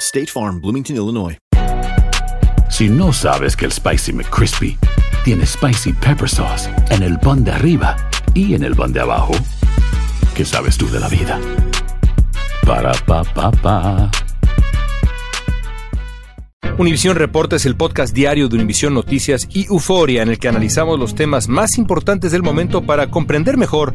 State Farm, Bloomington, Illinois. Si no sabes que el Spicy McCrispy tiene Spicy Pepper Sauce en el pan de arriba y en el pan de abajo, ¿qué sabes tú de la vida? Para, pa, pa, pa. Univisión Reporta es el podcast diario de Univisión Noticias y Euforia en el que analizamos los temas más importantes del momento para comprender mejor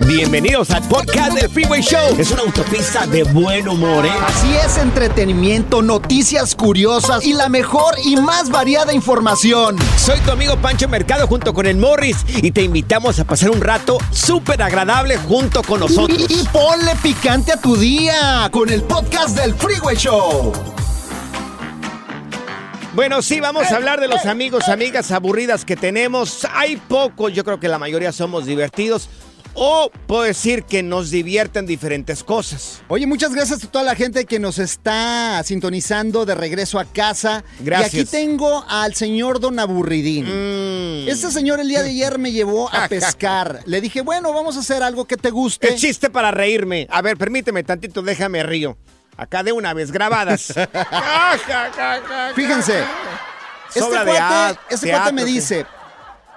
Bienvenidos al podcast del Freeway Show. Es una autopista de buen humor, ¿eh? Así es, entretenimiento, noticias curiosas y la mejor y más variada información. Soy tu amigo Pancho Mercado junto con el Morris y te invitamos a pasar un rato súper agradable junto con nosotros. Y, y ponle picante a tu día con el podcast del Freeway Show. Bueno, sí, vamos a hablar de los amigos, amigas aburridas que tenemos. Hay pocos, yo creo que la mayoría somos divertidos. O puedo decir que nos divierten diferentes cosas. Oye, muchas gracias a toda la gente que nos está sintonizando de regreso a casa. Gracias. Y aquí tengo al señor Don Aburridín. Mm. Este señor el día de ayer me llevó a pescar. Le dije, bueno, vamos a hacer algo que te guste. Es chiste para reírme. A ver, permíteme tantito, déjame río. Acá de una vez, grabadas. Fíjense, este Sobra cuate, este teatro, cuate me dice,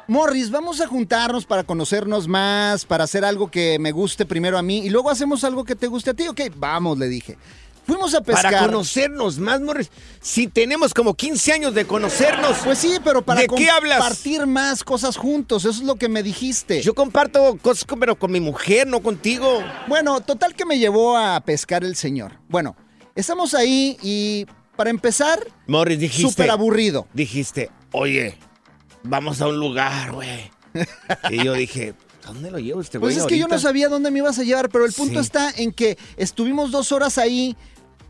Morris, vamos a juntarnos para conocernos más, para hacer algo que me guste primero a mí y luego hacemos algo que te guste a ti. Ok, vamos, le dije. Fuimos a pescar. Para conocernos más, Morris. Si tenemos como 15 años de conocernos. Pues sí, pero para ¿De qué hablas? compartir más cosas juntos, eso es lo que me dijiste. Yo comparto cosas con- pero con mi mujer, no contigo. Bueno, total que me llevó a pescar el señor. Bueno, estamos ahí y para empezar, Morris, dijiste. súper aburrido. Dijiste, oye, vamos a un lugar, güey. y yo dije, ¿a dónde lo llevo este güey? Pues es que yo no sabía dónde me ibas a llevar, pero el punto Sí. está en que estuvimos dos horas ahí.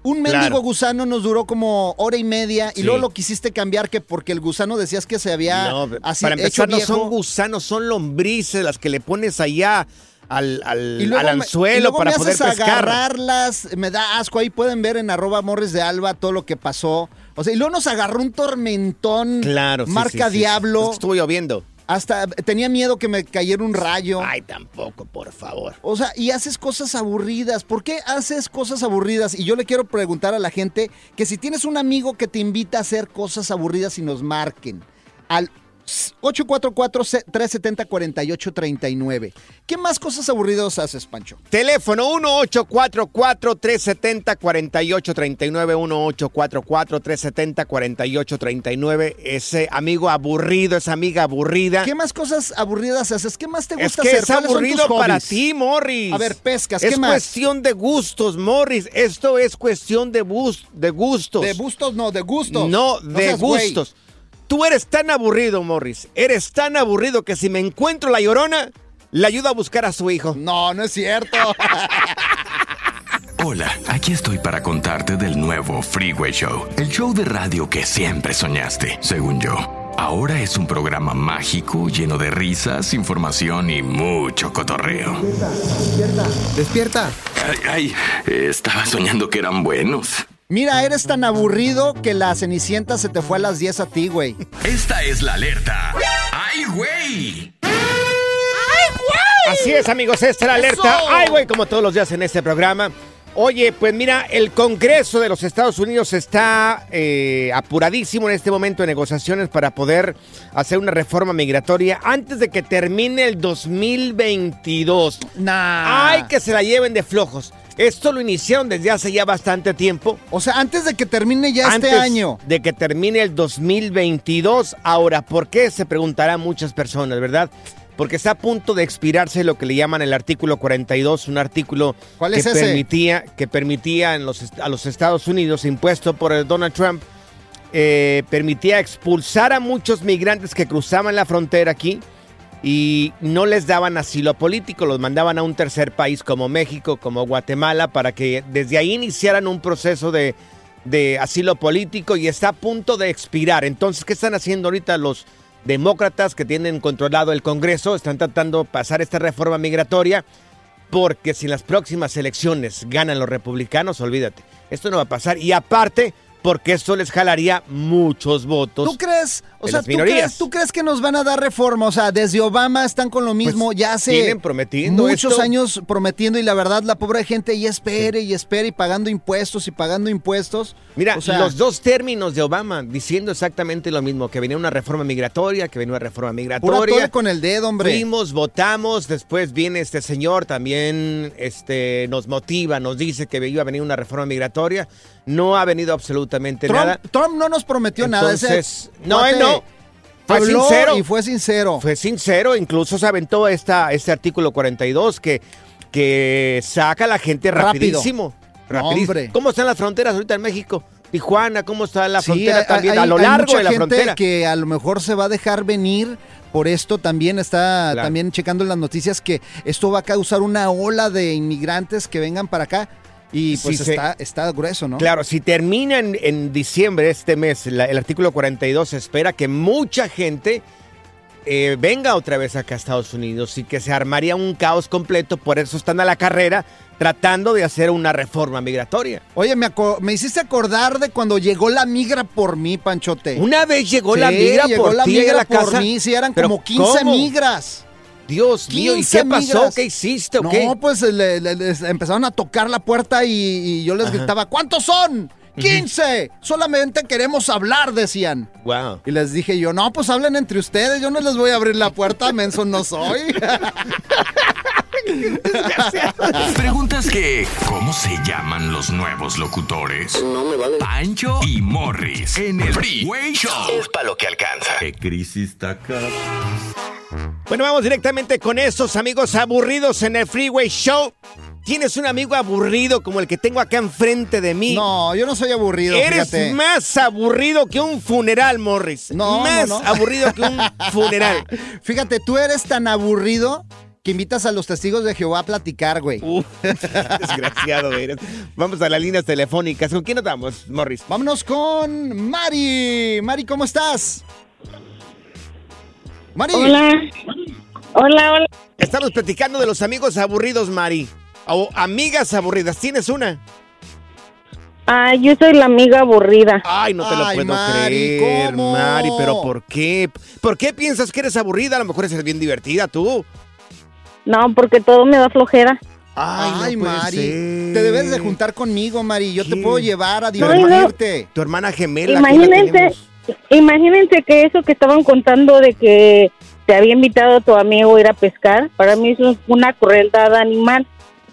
Un mendigo Claro. gusano nos duró como hora y media y luego lo quisiste cambiar que porque el gusano decías que se había No, así para hecho empezar, no son gusanos, son lombrices las que le pones allá al, al, y luego al me- y anzuelo luego para me poder haces pescar. agarrarlas, me da asco. Ahí pueden ver en arroba morres de alba todo lo que pasó. O sea, y luego nos agarró un tormentón Claro, sí, marca sí, sí. Es diablo. que estuvo lloviendo. Hasta tenía miedo que me cayera un rayo. Ay, tampoco, por favor. O sea, y haces cosas aburridas. ¿Por qué haces cosas aburridas? Y yo le quiero preguntar a la gente que si tienes un amigo que te invita a hacer cosas aburridas y nos marquen al 844-370-4839. ¿Qué más cosas aburridas haces, Pancho? Teléfono 1844-370-4839, 1844-370-4839. Ese amigo aburrido, esa amiga aburrida. ¿Qué más cosas aburridas haces? ¿Qué más te Es gusta que hacer? es ¿Cuáles son aburrido para ti, Morris. A ver, pescas, Es ¿qué más? cuestión de gustos, Morris. Esto es cuestión de, bus- de gustos. De gustos, no, de gustos. No, de seas güey. Tú eres tan aburrido, Morris. Eres tan aburrido que si me encuentro la llorona, le ayudo a buscar a su hijo. No, no es cierto. Hola, aquí estoy para contarte del nuevo Freeway Show, el show de radio que siempre soñaste, según yo. Ahora es un programa mágico lleno de risas, información y mucho cotorreo. Despierta. Ay, ay, estaba soñando que eran buenos. Mira, eres tan aburrido que la cenicienta se te fue a las 10 a ti, güey. Esta es la alerta. ¡Ay, güey! Así es, amigos, esta es la alerta. ¡Eso! Ay, güey, como todos los días en este programa. Oye, pues mira, el Congreso de los Estados Unidos está eh, apuradísimo en este momento de negociaciones para poder hacer una reforma migratoria antes de que termine el 2022. Nah. Ay, que se la lleven de flojos. Esto lo iniciaron desde hace ya bastante tiempo. O sea, antes de que termine ya antes este año. De que termine el 2022. Ahora, ¿por qué? Se preguntarán muchas personas, ¿verdad? Porque está a punto de expirarse lo que le llaman el artículo 42, un artículo ¿Cuál que es ese? permitía que permitía en los, a los Estados Unidos impuesto por Donald Trump eh, permitía expulsar a muchos migrantes que cruzaban la frontera aquí y no les daban asilo político, los mandaban a un tercer país como México, como Guatemala, para que desde ahí iniciaran un proceso de, de asilo político y está a punto de expirar. Entonces, ¿qué están haciendo ahorita los demócratas que tienen controlado el Congreso? Están tratando de pasar esta reforma migratoria porque si en las próximas elecciones ganan los republicanos, olvídate, esto no va a pasar. Y aparte, porque esto les jalaría muchos votos. ¿Tú crees? O sea, las ¿tú minorías. crees, ¿tú crees que nos van a dar reforma? O sea, desde Obama están con lo mismo, ya hace Pues, prometiendo muchos esto. años prometiendo y la verdad la pobre gente ya espere y espere y pagando impuestos y pagando impuestos. Mira, O sea- los dos términos de Obama diciendo exactamente lo mismo, que venía una reforma migratoria, que venía una reforma migratoria. con el dedo, hombre. Fuimos, votamos, después viene este señor, también este, nos motiva, nos dice que iba a venir una reforma migratoria. No ha venido absolutamente nada. Trump, no nos prometió nada. Entonces, Ese no, él no. Fue habló sincero. Y fue sincero. Fue sincero, incluso se aventó esta, este artículo 42 que, que saca a la gente Rápido. rapidísimo. rapidísimo. ¿Cómo están las fronteras ahorita en México? Tijuana, ¿cómo está la frontera hay- también? hay- a lo hay largo mucha de la gente frontera. que a lo mejor se va a dejar venir. Por esto también está Claro. también checando las noticias que esto va a causar una ola de inmigrantes que vengan para acá. Y pues está, está grueso, ¿no? Claro, si termina en, en diciembre este mes la- el artículo 42, se espera que mucha gente eh, venga otra vez acá a Estados Unidos y que se armaría un caos completo. Por eso están a la carrera tratando de hacer una reforma migratoria. Oye, me, me hiciste acordar de cuando llegó la migra por mí, Panchote. Una vez llegó Sí, la migra llegó por la ti ahí a migra la por casa. mí, sí, eran ¿Pero como 15 cómo? migras. Dios mío, ¿y 15 qué pasó? migras. ¿Qué hiciste o no, qué? pues le- le- les empezaron a tocar la puerta y, y yo les Ajá. gritaba, ¿cuántos son? 15. Solamente queremos hablar, decían. Wow. Y les dije yo, no, pues hablen entre ustedes, yo no les voy a abrir la puerta, menso no soy. Preguntas que, ¿cómo se llaman los nuevos locutores? No me vale. Pancho y Morris en el Freeway Show. Es para lo que alcanza. ¿Qué crisis está acá? Bueno, vamos directamente con estos amigos aburridos en el Freeway Show. ¿Tienes un amigo aburrido como el que tengo acá enfrente de mí? no, yo no soy aburrido, Eres fíjate. más aburrido que un funeral, Morris. No, más no, no. aburrido que un funeral. Fíjate, tú eres tan aburrido que invitas a los testigos de Jehová a platicar, güey. Uh, desgraciado eres. Vamos a las líneas telefónicas. ¿Con quién nos vamos, Morris? Vámonos con Mari. Mari, ¿cómo estás? Mari. Hola. Hola, hola. Estamos platicando de los amigos aburridos, Mari. O amigas aburridas. ¿Tienes una? Ah, yo soy la amiga aburrida. Ay, no te lo Ay, puedo Mari, creer, ¿cómo? Mari, pero ¿por qué? ¿Por qué piensas que eres aburrida? A lo mejor eres bien divertida tú. No, porque todo me da flojera. Ay, Ay, no puede Mari. ser. Te debes de juntar conmigo, Mari. Yo te puedo llevar a No, no. divertirte. Tu hermana gemela. aquí la Imagínense. Imagínense que eso que estaban contando de que te había invitado a tu amigo a ir a pescar, para mí eso es una crueldad animal.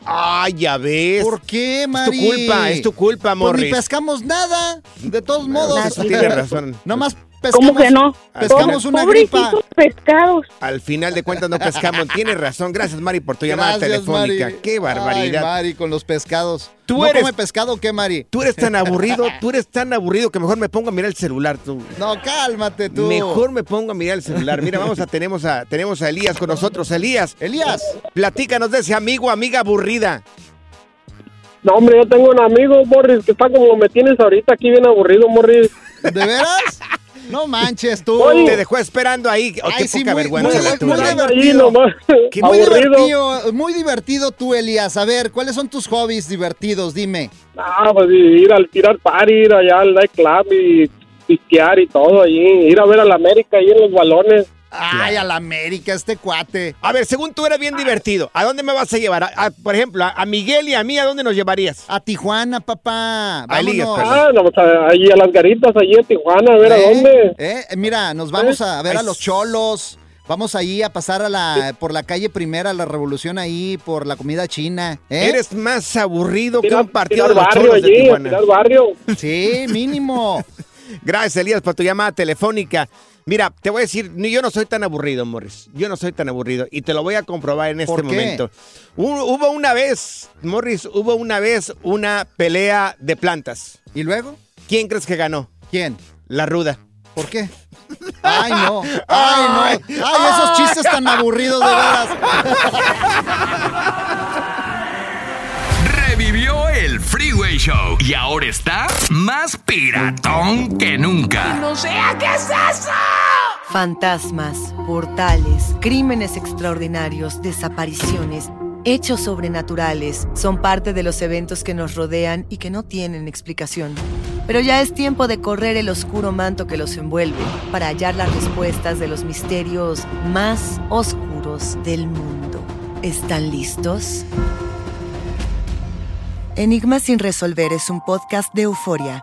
Ay, ya ves. ¿Por qué, Es tu Mari? culpa, es tu culpa, Pues ni Morris. pescamos nada. De todos modos. Eso tienes razón. Nomás pescamos. ¿Cómo que no? Pescamos una gripa. pescados. Al final de cuentas no pescamos. Tienes razón. Gracias, Mari, por tu llamada Gracias, telefónica. Mari. Qué barbaridad. Ay, Mari, con los pescados. Tú ¿No eres- come pescado o qué, Mari? Tú eres tan aburrido, tú eres tan aburrido que mejor me pongo a mirar el celular. Tú. No, cálmate tú. Mejor me pongo a mirar el celular. Mira, vamos a tenemos a tenemos a Elías con nosotros. Elías, Elías. platícanos de ese amigo, amiga aburrida. No, hombre, yo tengo un amigo, Morris, que está como me tienes ahorita aquí bien aburrido, Morris. ¿De veras? No manches tú. Te dejó esperando ahí. Oh, Ay, qué sí, poca muy- vergüenza muy- la muy tuya. divertido. Qué Muy divertido, muy divertido tú, Elías. A ver, ¿cuáles son tus hobbies divertidos? Dime. Ah, pues ir al tirar party, ir allá al nightclub y pisquear y todo allí. Ir a ver a la América ahí en los balones. Ay, a la América, este cuate. A ver, según tú eres bien divertido, ¿a dónde me vas a llevar? A- a- por ejemplo, a, a Miguel y a mí, ¿a dónde nos llevarías? A Tijuana, papá. A Elías. Ah, no, pues a- ahí a las garitas, allí en Tijuana, a ver a ¿Eh? dónde. ¿Eh? Mira, nos vamos a ver a los cholos. Vamos ahí a pasar a la, por la calle primera, la revolución ahí, por la comida china. ¿eh? Eres más aburrido que un partido de los barrio cholos de allí, a Tijuana. tirar barrio. Sí, mínimo. Gracias, Elías, por tu llamada telefónica. Mira, te voy a decir, yo no soy tan aburrido, Morris. Yo no soy tan aburrido. Y te lo voy a comprobar en este ¿Por qué? momento. Hu- Hubo una vez, Morris, hubo una vez una pelea de plantas. ¿Y luego? ¿Quién crees que ganó? ¿Quién? La ruda. ¿Por qué? Ay, no. Ay, no. Ay, esos chistes tan aburridos de veras. Show y ahora está más piratón que nunca. Fantasmas, portales, crímenes extraordinarios, desapariciones, hechos sobrenaturales son parte de los eventos que nos rodean y que no tienen explicación. Pero ya es tiempo de correr el oscuro manto que los envuelve para hallar las respuestas de los misterios más oscuros del mundo. ¿Están listos? Enigma sin resolver es un podcast de euforia.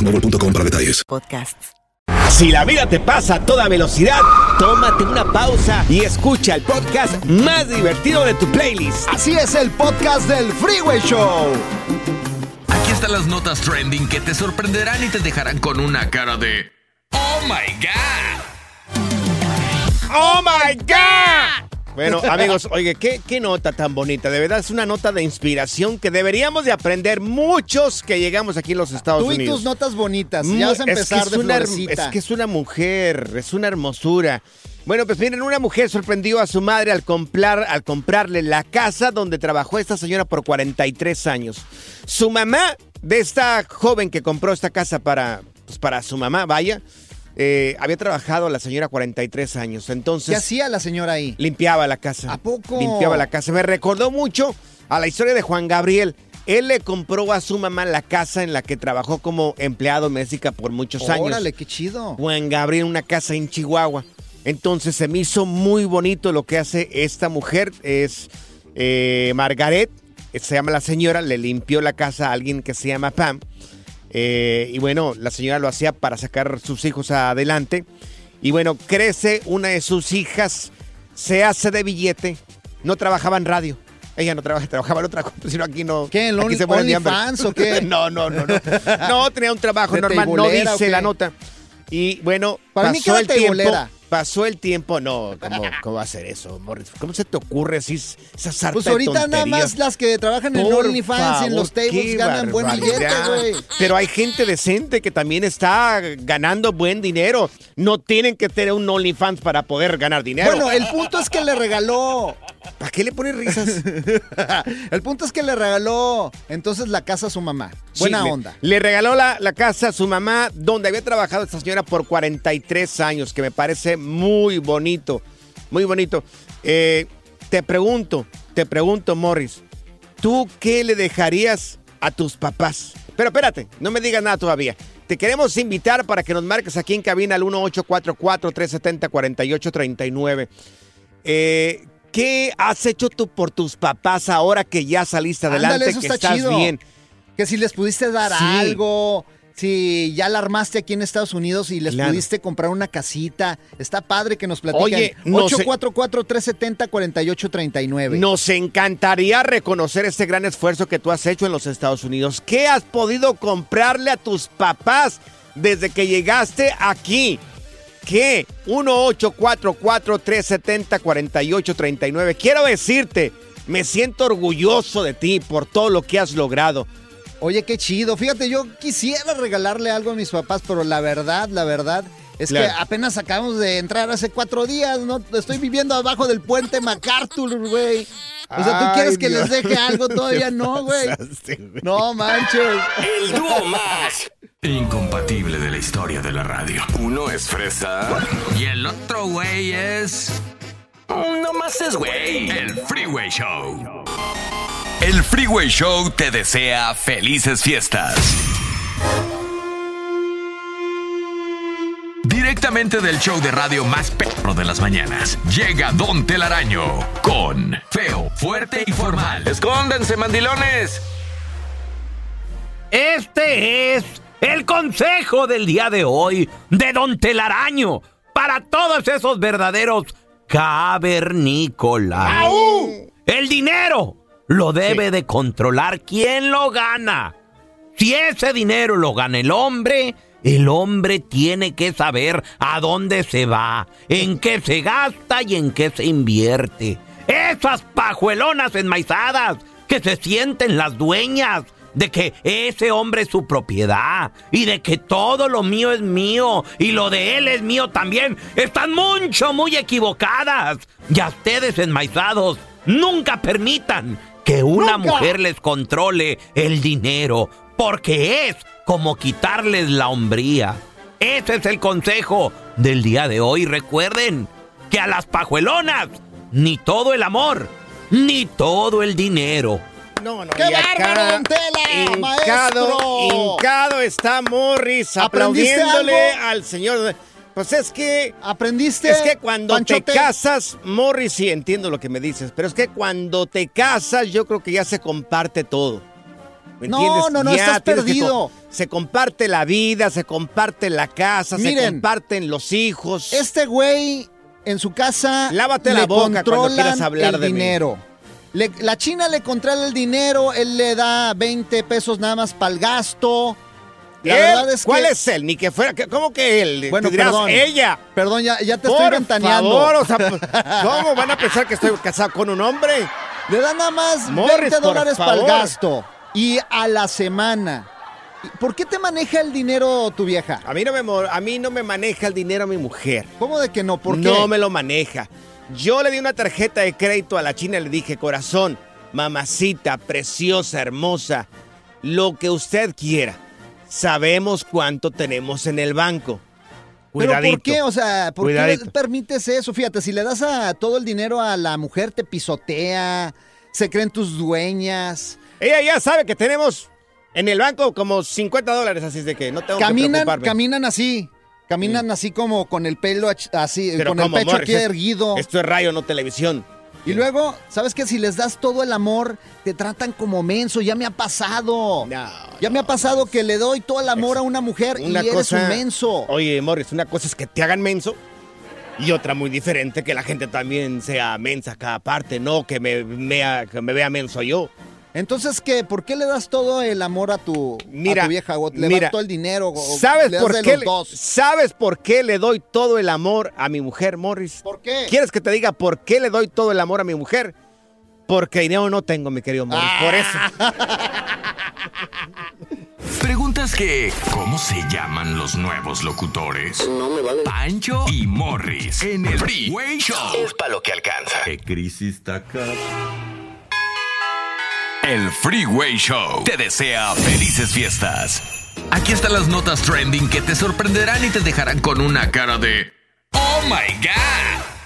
boostmobile.com para detalles. podcasts. Si la vida te pasa a toda velocidad, tómate una pausa y escucha el podcast más divertido de tu playlist. Así es el podcast del Freeway Show. Aquí están las notas trending que te sorprenderán y te dejarán con una cara de Oh my God. ¡Oh my God! Bueno, amigos, oye, ¿qué, qué nota tan bonita. De verdad, es una nota de inspiración que deberíamos de aprender muchos que llegamos aquí en los Estados Tú y Unidos. tus notas bonitas. Ya vas a es que empezar es de una her- florecita. Es que es una mujer, es una hermosura. Bueno, pues miren, una mujer sorprendió a su madre al, comprar, al comprarle la casa donde trabajó esta señora por 43 años. Su mamá, de esta joven que compró esta casa para, pues, para su mamá, vaya, eh, había trabajado la señora 43 años. Entonces, ¿Qué hacía la señora ahí? limpiaba la casa. ¿A poco? Limpiaba la casa. Me recordó mucho a la historia de Juan Gabriel. Él le compró a su mamá la casa en la que trabajó como empleado doméstica por muchos años. Órale, qué chido. Juan Gabriel, una casa en Chihuahua. Entonces se me hizo muy bonito lo que hace esta mujer. Es eh, Margaret, se llama la señora, le limpió la casa a alguien que se llama Pam. Eh, y bueno, la señora lo hacía para sacar sus hijos adelante. Y bueno, crece una de sus hijas, se hace de billete, no trabajaba en radio. Ella no trabaja, trabajaba en otra cosa, sino aquí no. ¿Qué, en aquí Only- se hambre. OnlyFans o qué? no, no, no, no. No, tenía un trabajo ¿De normal, no dice la nota. Y bueno, Para mí pasó que el tiempo. Pasó el tiempo, no, ¿cómo, cómo va a ser eso, Morris? ¿Cómo se te ocurre así esa sarta Pues de ahorita nada más las que trabajan en Por OnlyFans y en los favor, tables qué ganan buen billete, barbaridad. güey. Pero hay gente decente que también está ganando buen dinero. No tienen que tener un OnlyFans para poder ganar dinero. Bueno, el punto es que le regaló. ¿Para qué le pones risas? el punto es que le regaló entonces la casa a su mamá. Buena le- onda. Le, regaló la, la casa a su mamá, donde había trabajado esta señora por 43 años, que me parece muy bonito. Muy bonito. Eh, te pregunto, te pregunto, Morris, ¿tú qué le dejarías a tus papás? Pero espérate, no me digas nada todavía. Te queremos invitar para que nos marques aquí en cabina al 1844-370-4839. Eh, ¿Qué has hecho tú por tus papás ahora que ya saliste adelante, Ándale, eso que está estás chido. bien? Que si les pudiste dar Sí. algo, si ya la armaste aquí en Estados Unidos y les Claro. pudiste comprar una casita. Está padre que nos platiquen. Oye, no sé- 844-370-4839. Nos encantaría reconocer este gran esfuerzo que tú has hecho en los Estados Unidos. ¿Qué has podido comprarle a tus papás desde que llegaste aquí? ¿Qué? 1-844-370-4839. Quiero decirte, me siento orgulloso de ti por todo lo que has logrado. Oye, qué chido. Fíjate, yo quisiera regalarle algo a mis papás, pero la verdad, la verdad es Claro. que apenas acabamos de entrar hace cuatro días, ¿no? Estoy viviendo abajo del puente MacArthur, güey. O sea, ¿tú Ay, quieres que Dios. les deje algo? Todavía no, güey. No manches. El dúo más incompatible de la historia de la radio. Uno es fresa y el otro güey es. No más es güey. El Freeway Show. El Freeway Show te desea felices fiestas. Directamente del show de radio más perro de las mañanas, llega Don Telaraño con Feo, Fuerte y Formal. ¡Escóndanse, mandilones! Este es el consejo del día de hoy de Don Telaraño para todos esos verdaderos cavernícolas. El dinero lo debe de controlar quien lo gana. Si ese dinero lo gana el hombre, el hombre tiene que saber a dónde se va, en qué se gasta y en qué se invierte. Esas pajuelonas enmaizadas que se sienten las dueñas de que ese hombre es su propiedad y de que todo lo mío es mío y lo de él es mío también, están mucho, muy equivocadas. Y a ustedes enmaizados, nunca permitan que una Nunca. mujer les controle el dinero, porque es como quitarles la hombría. Ese es el consejo del día de hoy. Recuerden que a las pajuelonas ni todo el amor, ni todo el dinero. No, no, ¡Qué bárbaro, don Tela, hincado, maestro! hincado está Morris ¿Aprendiste aplaudiéndole algo? al señor. Pues es que. ¿Aprendiste? Es que cuando Panchote? te casas, Morris, sí entiendo lo que me dices, pero es que cuando te casas, yo creo que ya se comparte todo. ¿Me No, entiendes? no, no, Ya estás perdido. se comparte la vida, se comparte la casa, se comparten los hijos. Este güey en su casa Lávate la boca cuando quieras hablar el de mí. dinero. Le- la China le controla el dinero, él le da 20 pesos nada más para el gasto. La ¿Él? verdad es ¿Cuál es él? Ni que fuera, ¿cómo que él? Bueno, dirás, perdón. ella. Perdón, ya, ya te Por estoy ventaneando. favor, o sea, ¿cómo van a pensar que estoy casado con un hombre? Le dan nada más Morris, 20 por dólares para el gasto. Y a la semana. ¿Por qué te maneja el dinero tu vieja? A mí no me, a mí no me maneja el dinero mi mujer. ¿Cómo de que no? ¿Por qué? No me lo maneja. Yo le di una tarjeta de crédito a la china y le dije, corazón, mamacita, preciosa, hermosa, lo que usted quiera. Sabemos cuánto tenemos en el banco. ¿Pero Cuidadito. por qué? O sea, ¿por qué Cuidadito. permites eso? Fíjate, si le das a todo el dinero a la mujer, te pisotea, se creen tus dueñas. Ella ya sabe que tenemos en el banco como 50 dólares, así es de que no tengo que Caminan, preocuparme. caminan así. Caminan así como con el pelo así, Pero con el ¿cómo, pecho Morris? aquí erguido. Esto es radio, no televisión. Y luego, ¿sabes qué? Si les das todo el amor, te tratan como menso. Ya me ha pasado. ya me ha pasado que le doy todo el amor a una mujer Una y eres cosa, un menso. Oye, Morris, una cosa es que te hagan menso y otra muy diferente que la gente también sea mensa a cada parte, no que me, vea, que me vea menso yo. Entonces, ¿qué? ¿Por qué le das todo el amor a tu, Mira, a tu vieja? ¿O le mira, das todo el dinero? o ¿Sabes le das por, de qué los le- dos? ¿Sabes por qué le doy todo el amor a mi mujer, Morris? ¿Por qué? ¿Quieres que te diga por qué le doy todo el amor a mi mujer? Porque dinero no tengo, mi querido Morris. Por eso. Preguntas que, ¿cómo se llaman los nuevos locutores? No me vale. Pancho y Morris en el Freeway Show. Es para lo que alcanza. ¿Qué crisis está acá? El Freeway Show te desea felices fiestas. Aquí están las notas trending que te sorprenderán y te dejarán con una cara de ¡Oh my God!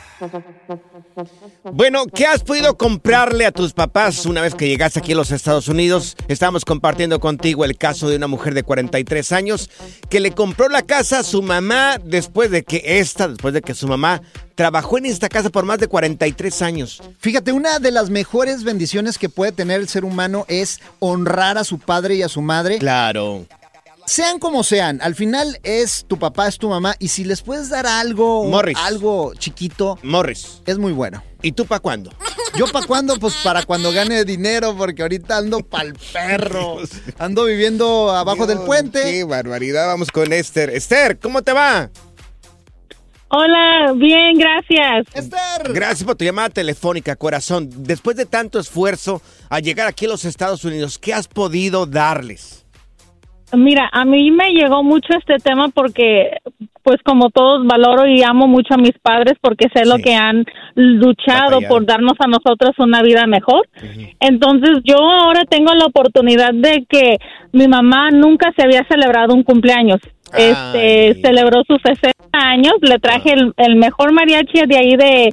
Bueno, ¿qué has podido comprarle a tus papás una vez que llegaste aquí a los Estados Unidos? Estamos compartiendo contigo el caso de una mujer de 43 años que le compró la casa a su mamá después de que esta, después de que su mamá trabajó en esta casa por más de 43 años. Fíjate, una de las mejores bendiciones que puede tener el ser humano es honrar a su padre y a su madre. Claro. Sean como sean, al final es tu papá, es tu mamá, y si les puedes dar algo, Morris. algo chiquito, Morris. es muy bueno. ¿Y tú para cuándo? Yo para cuándo, pues para cuando gane dinero, porque ahorita ando pa'l perro. Ando viviendo abajo del puente. Qué barbaridad, vamos con Esther. Esther, ¿cómo te va? Hola, bien, gracias. Esther. Gracias por tu llamada telefónica, corazón. Después de tanto esfuerzo a llegar aquí a los Estados Unidos, ¿qué has podido darles? Mira, a mí me llegó mucho este tema porque, pues como todos, valoro y amo mucho a mis padres porque sé lo que han luchado Batallado. por darnos a nosotros una vida mejor. Entonces yo ahora tengo la oportunidad de que mi mamá nunca se había celebrado un cumpleaños. Este celebró sus 60 años, le traje el, el mejor mariachi de ahí de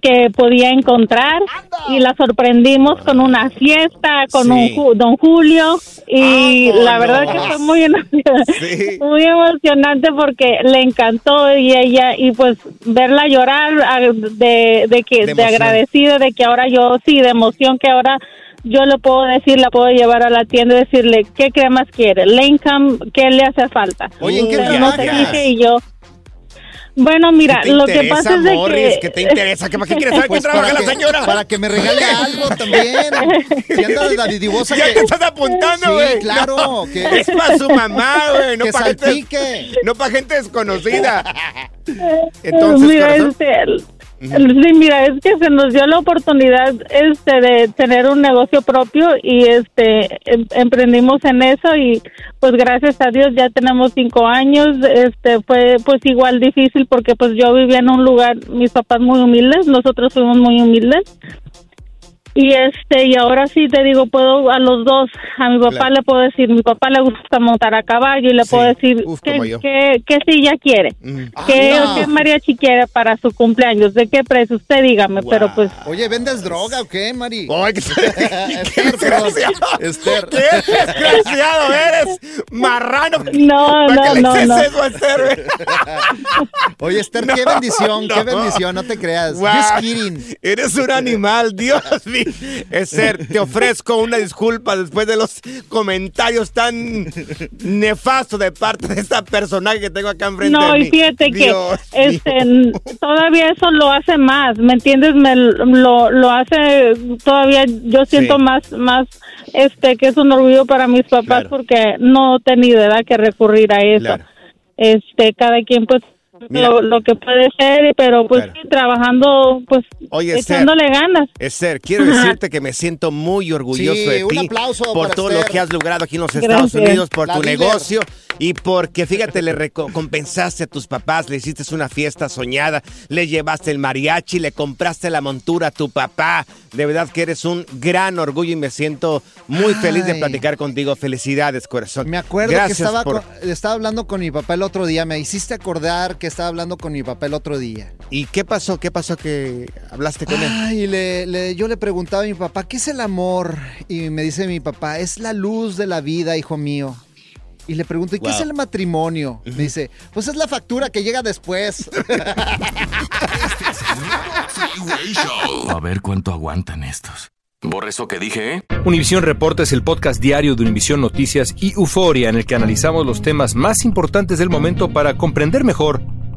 que podía encontrar y la sorprendimos con una fiesta con un Ju- don Julio y la verdad que fue muy muy emocionante porque le encantó y ella y pues verla llorar ah, de, de que De agradecida de que ahora yo sí de emoción que ahora yo le puedo decir, la puedo llevar a la tienda y decirle qué cremas quiere, Lincoln, qué le hace falta. Oye, ¿en qué Pero no te dije y yo. Bueno, mira, ¿Qué te lo que pasa es de Morris? que ¿Qué te interesa? ¿Qué, ¿Para qué quieres saber Pues qué trabaja la que- señora? para que me regale algo también. Si anda de dadivosa Ya que- te estás apuntando, Sí, güey. claro, No, que- Es para su mamá, güey. No Que para gente, no para gente desconocida. Entonces, mira, este, sí, mira, es que se nos dio la oportunidad este de tener un negocio propio y este em- emprendimos en eso y pues gracias a Dios ya tenemos cinco años. Este fue pues igual difícil porque pues yo vivía en un lugar, mis papás muy humildes, nosotros fuimos muy humildes. Y este, y ahora sí te digo, puedo a los dos, a mi papá Claro. le puedo decir, mi papá le gusta montar a caballo y le puedo decir uf, qué, qué, qué silla quiere, qué, Ah, no. qué mariachi quiere para su cumpleaños, de qué precio, usted dígame, pero pues Oye, ¿vendes droga o qué, Mari? Ay, qué, Esther, perdón. Esther. ¡Qué desgraciado eres! ¡Marrano! No, ¿Para no, qué no, no. eso Esther? Oye, Esther, qué No, bendición, qué no. bendición, no te creas. Guau, Just kidding. Eres un animal, Dios mío. Esther, te ofrezco una disculpa después de los comentarios tan nefastos de parte de esta personaje que tengo acá enfrente no, de mí. y fíjate que este todavía eso lo hace más, ¿me entiendes? Me lo, lo hace todavía yo siento Sí. más más este que es un orgullo para mis papás porque no tenido edad que recurrir a eso. Claro. Este, cada quien pues. Lo, lo que puede ser, pero pues Claro. sí, trabajando pues Oye, Esther. echándole ganas. Esther, quiero decirte que me siento muy orgulloso Sí, de un ti aplauso por todo Esther. lo que has logrado aquí en los Gracias. Estados Unidos, por La tu negocio y porque, fíjate, le recompensaste a tus papás, le hiciste una fiesta soñada, le llevaste el mariachi, le compraste la montura a tu papá. De verdad que eres un gran orgullo y me siento muy feliz de platicar contigo. Felicidades, corazón. Me acuerdo Gracias que estaba, por- con- estaba hablando con mi papá el otro día. Me hiciste acordar que estaba hablando con mi papá el otro día. ¿Y qué pasó? ¿Qué pasó que hablaste con él? Ay, le, le- yo le preguntaba a mi papá, ¿qué es el amor? Y me dice mi papá, es la luz de la vida, hijo mío. Y le pregunto, ¿y qué es el matrimonio? Me dice, pues es la factura que llega después. A ver cuánto aguantan estos. Borra eso que dije, ¿eh? Univisión Reporta es el podcast diario de Univisión Noticias y Euforia en el que analizamos los temas más importantes del momento para comprender mejor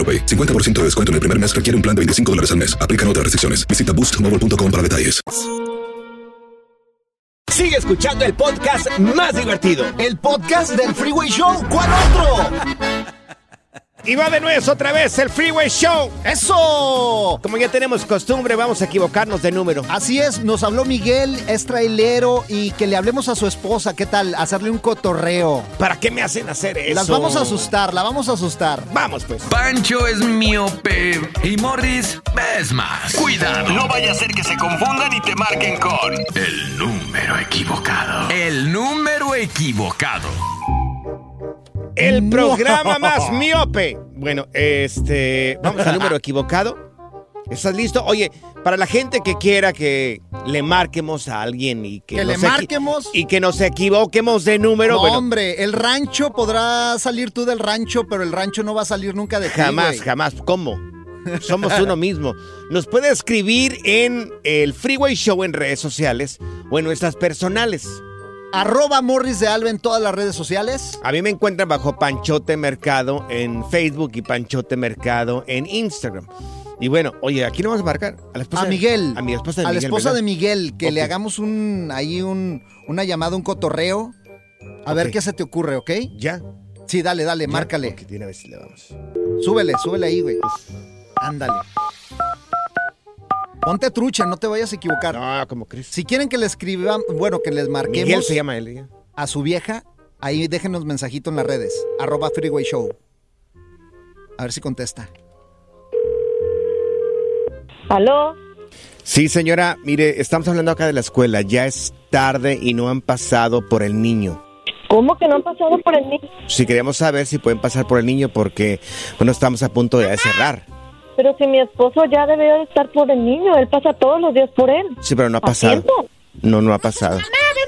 AroPay. 50% de descuento en el primer mes requiere un plan de 25 dólares al mes. Aplican otras restricciones. Visita boostmobile.com para detalles. Sigue escuchando el podcast más divertido. El podcast del Freeway Show. ¿Cuál otro? Y va de nuevo otra vez el Freeway Show. ¡Eso! Como ya tenemos costumbre, vamos a equivocarnos de número. Así es, nos habló Miguel, es trailero y que le hablemos a su esposa. ¿Qué tal? Hacerle un cotorreo. ¿Para qué me hacen hacer eso? Las vamos a asustar, la vamos a asustar. Vamos pues. Pancho es miope y Morris es más. Cuidado, no vaya a ser que se confundan y te marquen con el número equivocado. El número equivocado. El programa más miope. Bueno, este. Vamos al número equivocado. ¿Estás listo? Oye, para la gente que quiera que le marquemos a alguien y que, Que le marquemos. y que nos equivoquemos de número, No, bueno, hombre, el rancho podrá salir tú del rancho, pero el rancho no va a salir nunca de jamás, jamás. ¿Cómo? Somos uno mismo. Nos puede escribir en el Freeway Show en redes sociales o en nuestras personales. Arroba Morris de Alba en todas las redes sociales. A mí me encuentran bajo Panchote Mercado en Facebook y Panchote Mercado en Instagram. Y bueno, oye, aquí no vamos a marcar a la esposa A Miguel. A mi esposa de a la Miguel, esposa ¿verdad? de Miguel, que le hagamos un ahí un una llamada, un cotorreo. A ver qué se te ocurre, ¿ok? Ya. Sí, dale, dale, ¿Ya? márcale. Ok, de una vez le vamos. Súbele, súbele ahí, güey. Ándale. Ponte trucha, no te vayas a equivocar. No, como Chris. Si quieren que le escriban, bueno, que les marquemos Miguel se llama él. a su vieja, ahí déjenos mensajito en las redes. Arroba Freeway Show. A ver si contesta. ¿Aló? Sí, señora, mire, estamos hablando acá de la escuela. Ya es tarde y no han pasado por el niño. ¿Cómo que no han pasado por el niño? Si queríamos saber si pueden pasar por el niño porque, bueno, estamos a punto de cerrar. Pero si mi esposo ya debería de estar por el niño, él pasa todos los días por él. Sí, pero no ha ¿A pasado. tiempo? No, no ha pasado. ven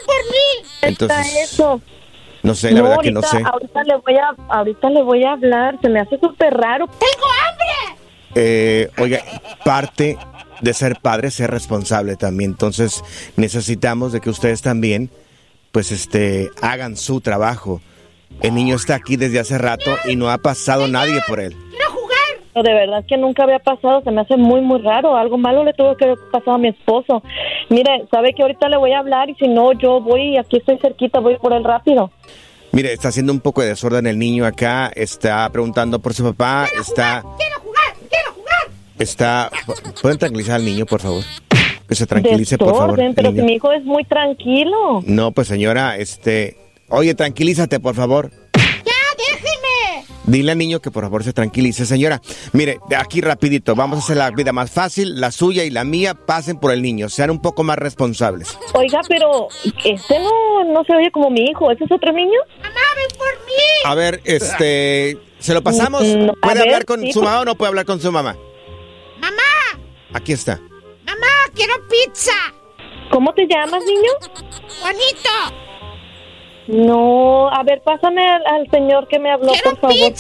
por mí! Entonces- Está eso. No sé, la verdad que no sé. Ahorita le, voy a, ahorita le voy a hablar, se me hace súper raro. ¡Tengo hambre! Eh, oiga, parte de ser padre es ser responsable también. Entonces necesitamos de que ustedes también, pues, este, hagan su trabajo. El niño está aquí desde hace rato y no ha pasado nadie por él. No, de verdad que nunca había pasado, se me hace muy, muy raro. Algo malo le tuvo que haber pasado a mi esposo. Mire, sabe que ahorita le voy a hablar y si no, yo voy, aquí estoy cerquita, voy por él rápido. Mire, está haciendo un poco de desorden el niño acá, está preguntando por su papá, está... ¡Quiero jugar! ¡Quiero jugar! Está... ¿Pueden tranquilizar al niño, por favor? Que se tranquilice, por favor. Desorden, pero si mi hijo es muy tranquilo. No, pues señora, este... Oye, tranquilízate, por favor. ¡Déjeme! Dile al niño que por favor se tranquilice, señora. Mire, de aquí rapidito, vamos a hacer la vida más fácil, la suya y la mía pasen por el niño, sean un poco más responsables. Oiga, pero este no, no se oye como mi hijo, ¿ese es otro niño? A ver, este, ¿se lo pasamos? Mm, a ¿Puede ver, hablar con sí. su mamá o no puede hablar con su mamá? Mamá, Aquí está. mamá, quiero pizza. ¿Cómo te llamas, niño? Juanito. No, a ver, pásame al, al señor que me habló, por favor.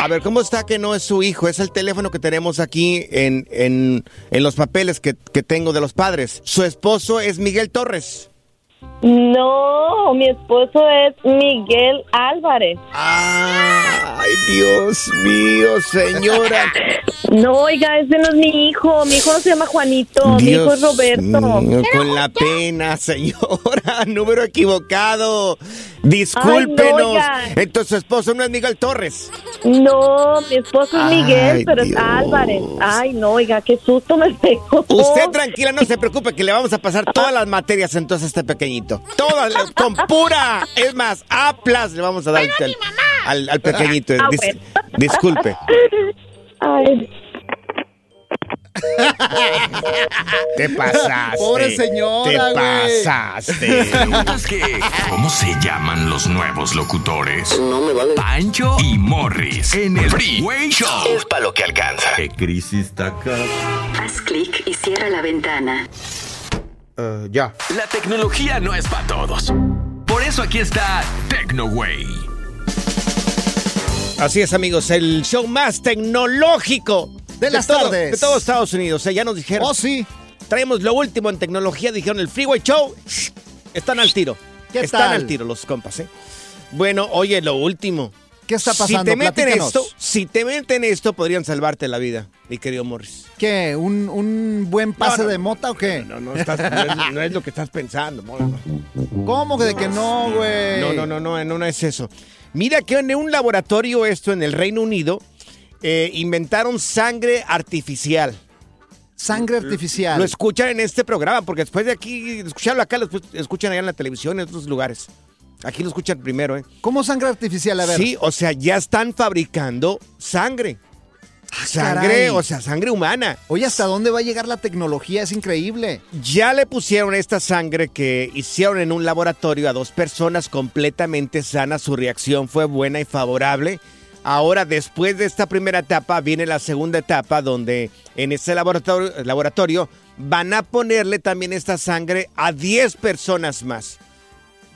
A ver, ¿cómo está que no es su hijo? Es el teléfono que tenemos aquí en, en, en los papeles que, que tengo de los padres. Su esposo es Miguel Torres. No, mi esposo es Miguel Álvarez. Ay, Dios mío, señora. No, oiga, ese no es mi hijo. Mi hijo no se llama Juanito. mi hijo es Dios Roberto. mío, con la pena, señora. Número equivocado. Discúlpenos. Ay, no. Entonces su esposo no es Miguel Torres. No, mi esposo es Miguel, Ay, pero es Dios. Álvarez. Ay, no, oiga, qué susto me pegó. Usted tranquila, no se preocupe que le vamos a pasar todas las materias entonces a este pequeñito. Todas, con pura. Es más, A plus le vamos a dar al, al- al pequeñito. Ah, Dis- bueno. disculpe. Ay. Te pasaste. Pobre señora, Te pasaste. ¿Preguntas que cómo se llaman los nuevos locutores? No me vale. Pancho y Morris en el Freeway Show. Es para lo que alcanza. ¿Qué crisis está acá? Haz clic y cierra la ventana. Ya. La tecnología no es para todos. Por eso aquí está TecnoWay. Así es, amigos, el show más tecnológico De las todo- tardes. De todo Estados Unidos. eh, ya nos dijeron. Oh, sí. Traemos lo último en tecnología. Dijeron el Freeway Show. Están al tiro. ¿Qué Están tal? al tiro los compas, ¿eh? Bueno, oye, lo último. ¿Qué está Si pasando? te meten Platícanos. esto, si te meten esto, podrían salvarte la vida, mi querido Morris. ¿Qué? ¿Un, un buen pase No, no. de mota o qué? No, no, estás- no es, no es lo que estás pensando. Morris. ¿Cómo que de que no, güey? No, no, no, no, no, no es eso. Mira que en un laboratorio esto en el Reino Unido eh, inventaron sangre artificial. Sangre artificial. Lo escuchan en este programa, porque después de aquí, escucharlo acá, lo escu- escuchan allá en la televisión, en otros lugares. Aquí lo escuchan primero, ¿eh? ¿Cómo sangre artificial? A ver. Sí, o sea, ya están fabricando sangre. Sangre, caray. o sea, sangre humana. Oye, ¿hasta dónde va a llegar la tecnología? Es increíble. Ya le pusieron esta sangre que hicieron en un laboratorio a dos personas completamente sanas. Su reacción fue buena y favorable. Ahora, después de esta primera etapa, viene la segunda etapa donde en este laboratorio, laboratorio van a ponerle también esta sangre a 10 personas más.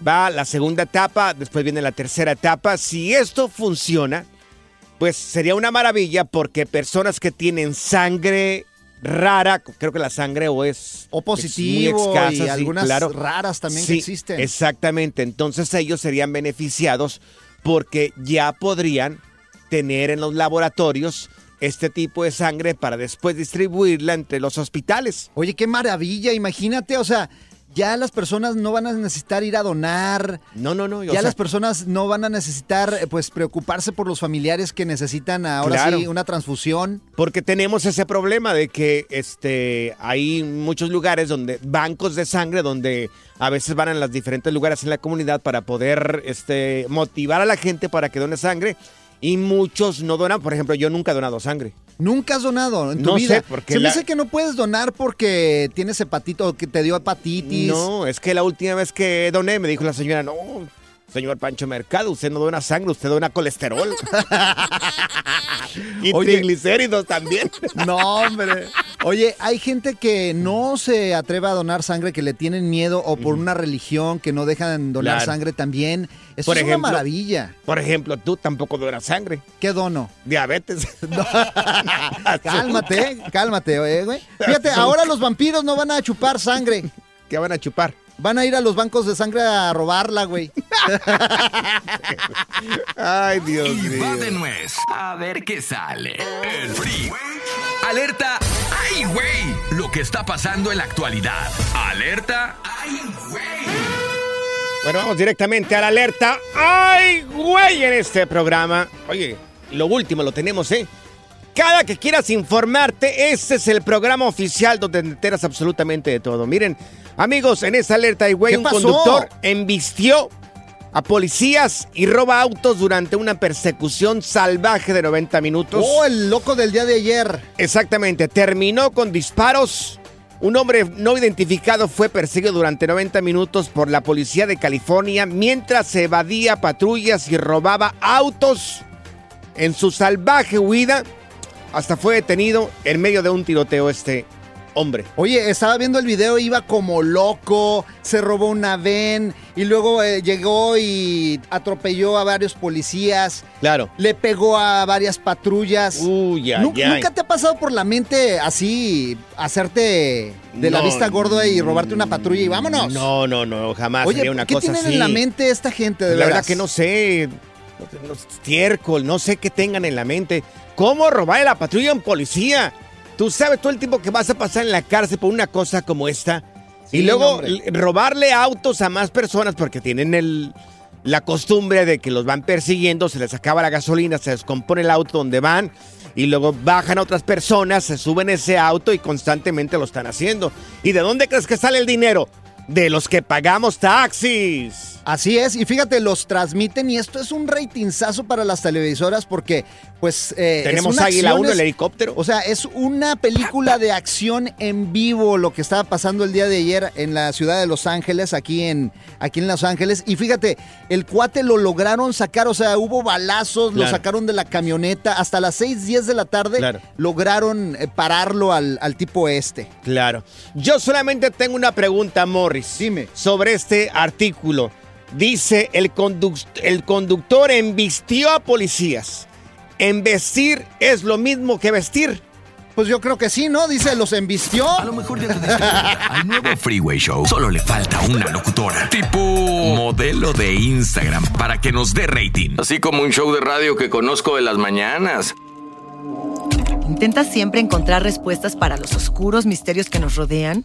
Va la segunda etapa, después viene la tercera etapa. Si esto funciona, pues sería una maravilla porque personas que tienen sangre rara, creo que la sangre o es O es muy positivo escasa, y sí, algunas claro. raras también que existen. Exactamente, entonces ellos serían beneficiados porque ya podrían tener en los laboratorios este tipo de sangre para después distribuirla entre los hospitales. Oye, qué maravilla, imagínate, o sea, ya las personas no van a necesitar ir a donar. No, no, no. Ya sea, las personas no van a necesitar, eh, pues, preocuparse por los familiares que necesitan ahora Claro. sí una transfusión. Porque tenemos ese problema de que este, hay muchos lugares donde, bancos de sangre, donde a veces van a los diferentes lugares en la comunidad para poder este, motivar a la gente para que done sangre. Y muchos no donan. Por ejemplo, yo nunca he donado sangre. Nunca has donado en tu No sé, vida. porque Se me dice que no puedes donar porque tienes hepatito o que te dio hepatitis. No, es que la última vez que doné me dijo la señora, no, señor Pancho Mercado, usted no dona sangre, usted dona colesterol. y Oye. triglicéridos también. No, hombre. Oye, hay gente que no se atreve a donar sangre, que le tienen miedo o por una religión que no dejan donar Claro. sangre también. Eso Por es ejemplo, una maravilla. Por ejemplo, tú tampoco donas sangre. ¿Qué dono? Diabetes. Cálmate, cálmate, eh, güey. Fíjate, ahora los vampiros no van a chupar sangre. ¿Qué van a chupar? Van a ir a los bancos de sangre a robarla, güey. Ay, Dios Y va mío. de nuez. A ver qué sale. El Freeway. Alerta. ¡Ay, güey! Lo que está pasando en la actualidad. Alerta. ¡Ay, güey! Bueno, vamos directamente a la alerta. ¡Ay, güey! En este programa. Oye, lo último lo tenemos, ¿eh? Cada que quieras informarte, este es el programa oficial donde te enteras absolutamente de todo. Miren, amigos, en esta alerta, ay, güey, ¿Qué un pasó? conductor embistió a policías y roba autos durante una persecución salvaje de 90 minutos. Oh, el loco del día de ayer. Exactamente, terminó con disparos. Un hombre no identificado fue perseguido durante 90 minutos por la policía de California mientras se evadía patrullas y robaba autos. En su salvaje huida, hasta fue detenido en medio de un tiroteo este hombre. Oye, estaba viendo el video, iba como loco, se robó una ven y luego eh, llegó y atropelló a varios policías. Claro. Le pegó a varias patrullas. Uy, ay, ay. ¿Nunca te ha pasado por la mente así hacerte de la vista gorda y robarte una patrulla y vámonos? No, no, no, jamás Oye, sería una ¿qué cosa tienen así. en la mente esta gente de la verdad que no sé. Estiércol, no sé qué tengan en la mente. ¿Cómo robar a la patrulla en policía? Tú sabes todo el tiempo que vas a pasar en la cárcel por una cosa como esta. Sí, y luego robarle autos a más personas porque tienen el, la costumbre de que los van persiguiendo, se les acaba la gasolina, se descompone el auto donde van y luego bajan a otras personas, se suben ese auto y constantemente lo están haciendo. ¿Y de dónde crees que sale el dinero? De los que pagamos taxis. Así es, y fíjate, los transmiten y esto es un ratingzazo para las televisoras porque, pues... eh, Tenemos Águila acción, 1, el helicóptero. O sea, es una película de acción en vivo lo que estaba pasando el día de ayer en la ciudad de Los Ángeles, aquí en, aquí en Los Ángeles. Y fíjate, el cuate lo lograron sacar, o sea, hubo balazos, lo sacaron de la camioneta. Hasta las 6, 10 de la tarde Claro. lograron eh, pararlo al, al tipo este. Claro. Yo solamente tengo una pregunta, Morris. Dime. Sobre este artículo. Dice, el, conduc- el conductor embistió a policías. Embestir es lo mismo que vestir. Pues yo creo que sí, ¿no? Dice, los embistió. A lo mejor ya te cuenta, Al nuevo Freeway Show solo le falta una locutora. Tipo modelo de Instagram para que nos dé rating. Así como un show de radio que conozco de las mañanas. ¿Intentas siempre encontrar respuestas para los oscuros misterios que nos rodean?